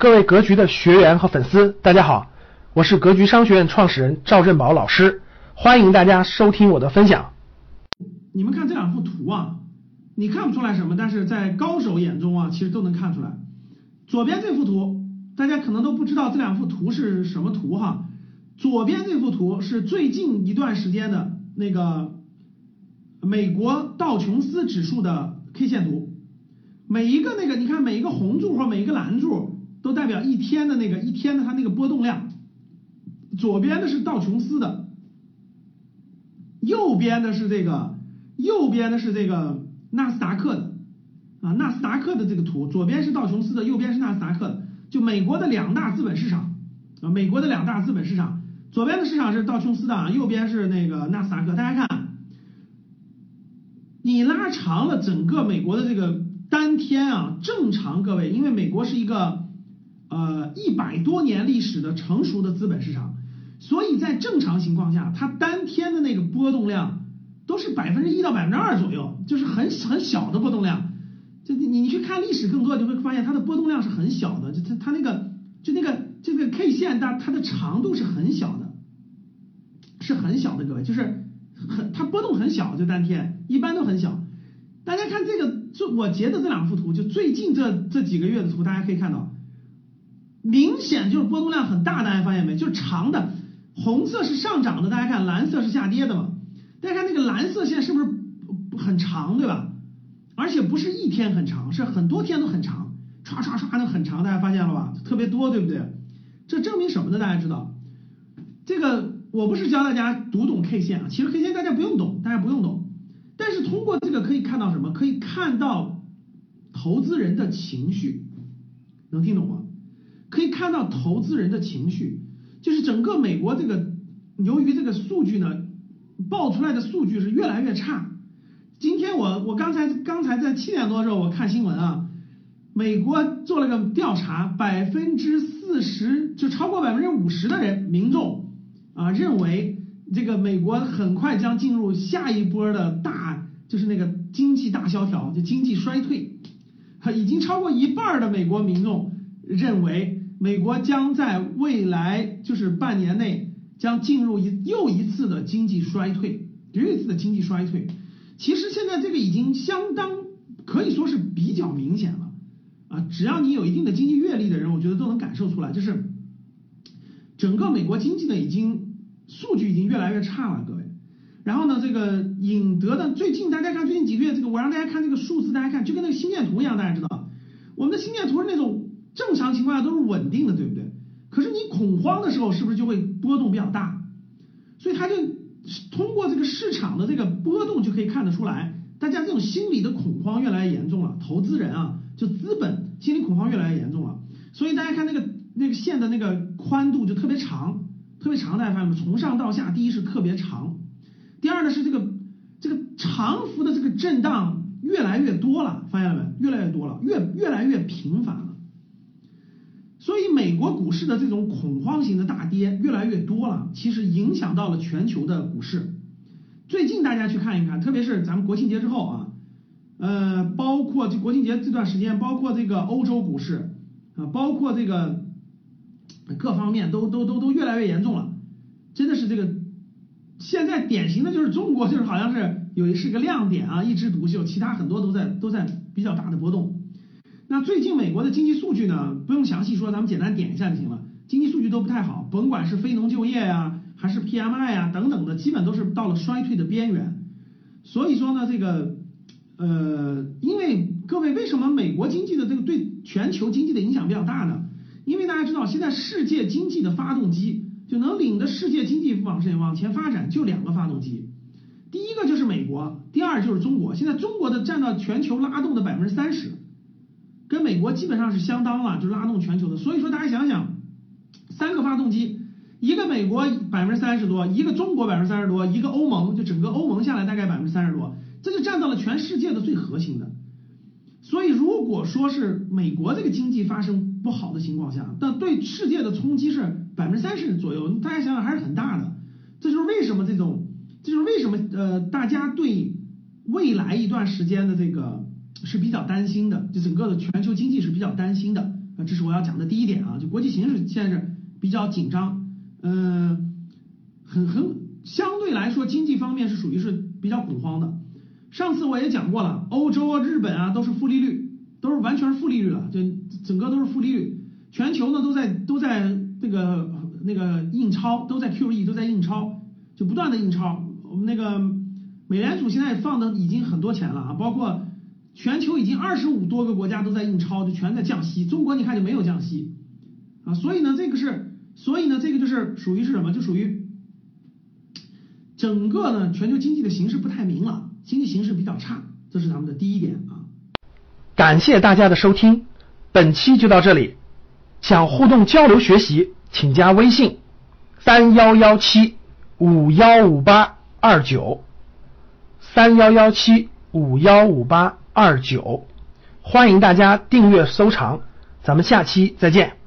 各位格局的学员和粉丝，大家好，我是格局商学院创始人赵振宝老师，欢迎大家收听我的分享。你们看这两幅图啊，你看不出来什么，但是在高手眼中啊，其实都能看出来。左边这幅图，大家可能都不知道这两幅图是什么图哈。左边这幅图是最近一段时间的那个美国道琼斯指数的 K 线图，每一个那个你看每一个红柱或每一个蓝柱。都代表一天的那个一天的它那个波动量，左边的是道琼斯的，右边的是这个右边的是这个纳斯达克的。啊纳斯达克的这个图，左边是道琼斯的，右边是纳斯达克的，就美国的两大资本市场啊美国的两大资本市场，左边的市场是道琼斯的，右边是那个纳斯达克，大家看，你拉长了整个美国的这个单天啊，正常各位，因为美国是一个。呃，一百多年历史的成熟的资本市场，所以在正常情况下，它单天的那个波动量都是百分之一到百分之二左右，就是很很小的波动量。就你你去看历史更多，你会发现它的波动量是很小的，就它它那个就那个这个 K 线它它的长度是很小的，是很小的，各位就是很它波动很小，就单天一般都很小。大家看这个，就我截的这两幅图，就最近这这几个月的图，大家可以看到。明显就是波动量很大，大家发现没？就长的，红色是上涨的，大家看蓝色是下跌的嘛？大家看那个蓝色线是不是很长，对吧？而且不是一天很长，是很多天都很长，唰唰唰的很长，大家发现了吧？特别多，对不对？这证明什么呢？大家知道，这个我不是教大家读懂 K 线啊，其实 K 线大家不用懂，大家不用懂，但是通过这个可以看到什么？可以看到投资人的情绪，能听懂吗？可以看到投资人的情绪，就是整个美国这个，由于这个数据呢，爆出来的数据是越来越差。今天我我刚才刚才在七点多的时候我看新闻啊，美国做了个调查，百分之四十就超过百分之五十的人民众啊认为这个美国很快将进入下一波的大就是那个经济大萧条，就经济衰退，已经超过一半的美国民众认为。美国将在未来就是半年内将进入一又一次的经济衰退，又一次的经济衰退。其实现在这个已经相当可以说是比较明显了啊！只要你有一定的经济阅历的人，我觉得都能感受出来，就是整个美国经济呢已经数据已经越来越差了，各位。然后呢，这个引得的最近大家看最近几个月这个，我让大家看这个数字，大家看就跟那个心电图一样，大家知道，我们的心电图是那种。正常情况下都是稳定的，对不对？可是你恐慌的时候，是不是就会波动比较大？所以他就通过这个市场的这个波动就可以看得出来，大家这种心理的恐慌越来越严重了。投资人啊，就资本心理恐慌越来越严重了。所以大家看那个那个线的那个宽度就特别长，特别长，大家发现没？从上到下，第一是特别长，第二呢是这个这个长幅的这个震荡越来越多了，发现了没？越来越多了，越越来越频繁了。所以美国股市的这种恐慌型的大跌越来越多了，其实影响到了全球的股市。最近大家去看一看，特别是咱们国庆节之后啊，呃，包括这国庆节这段时间，包括这个欧洲股市啊，包括这个各方面都都都都越来越严重了。真的是这个现在典型的就是中国，就是好像是有是个亮点啊，一枝独秀，其他很多都在都在比较大的波动。那最近美国的经济数据呢？不用详细说，咱们简单点一下就行了。经济数据都不太好，甭管是非农就业呀，还是 PMI 呀等等的，基本都是到了衰退的边缘。所以说呢，这个呃，因为各位为什么美国经济的这个对全球经济的影响比较大呢？因为大家知道，现在世界经济的发动机就能领着世界经济往前往前发展，就两个发动机，第一个就是美国，第二就是中国。现在中国的占到全球拉动的百分之三十。跟美国基本上是相当了，就拉动全球的。所以说大家想想，三个发动机，一个美国百分之三十多，一个中国百分之三十多，一个欧盟，就整个欧盟下来大概百分之三十多，这就占到了全世界的最核心的。所以如果说是美国这个经济发生不好的情况下，那对世界的冲击是百分之三十左右，大家想想还是很大的。这就是为什么这种，这就是为什么呃大家对未来一段时间的这个。是比较担心的，就整个的全球经济是比较担心的啊，这是我要讲的第一点啊，就国际形势现在是比较紧张，嗯，很很相对来说经济方面是属于是比较恐慌的。上次我也讲过了，欧洲啊、日本啊都是负利率，都是完全是负利率了，就整个都是负利率，全球呢都在都在这个那个印钞，都在 QE，都在印钞，就不断的印钞。我们那个美联储现在放的已经很多钱了啊，包括。全球已经二十五多个国家都在印钞，就全在降息。中国你看就没有降息啊，所以呢，这个是，所以呢，这个就是属于是什么？就属于整个呢全球经济的形势不太明朗，经济形势比较差，这是咱们的第一点啊。感谢大家的收听，本期就到这里。想互动交流学习，请加微信三幺幺七五幺五八二九三幺幺七五幺五八。二九，欢迎大家订阅收藏，咱们下期再见。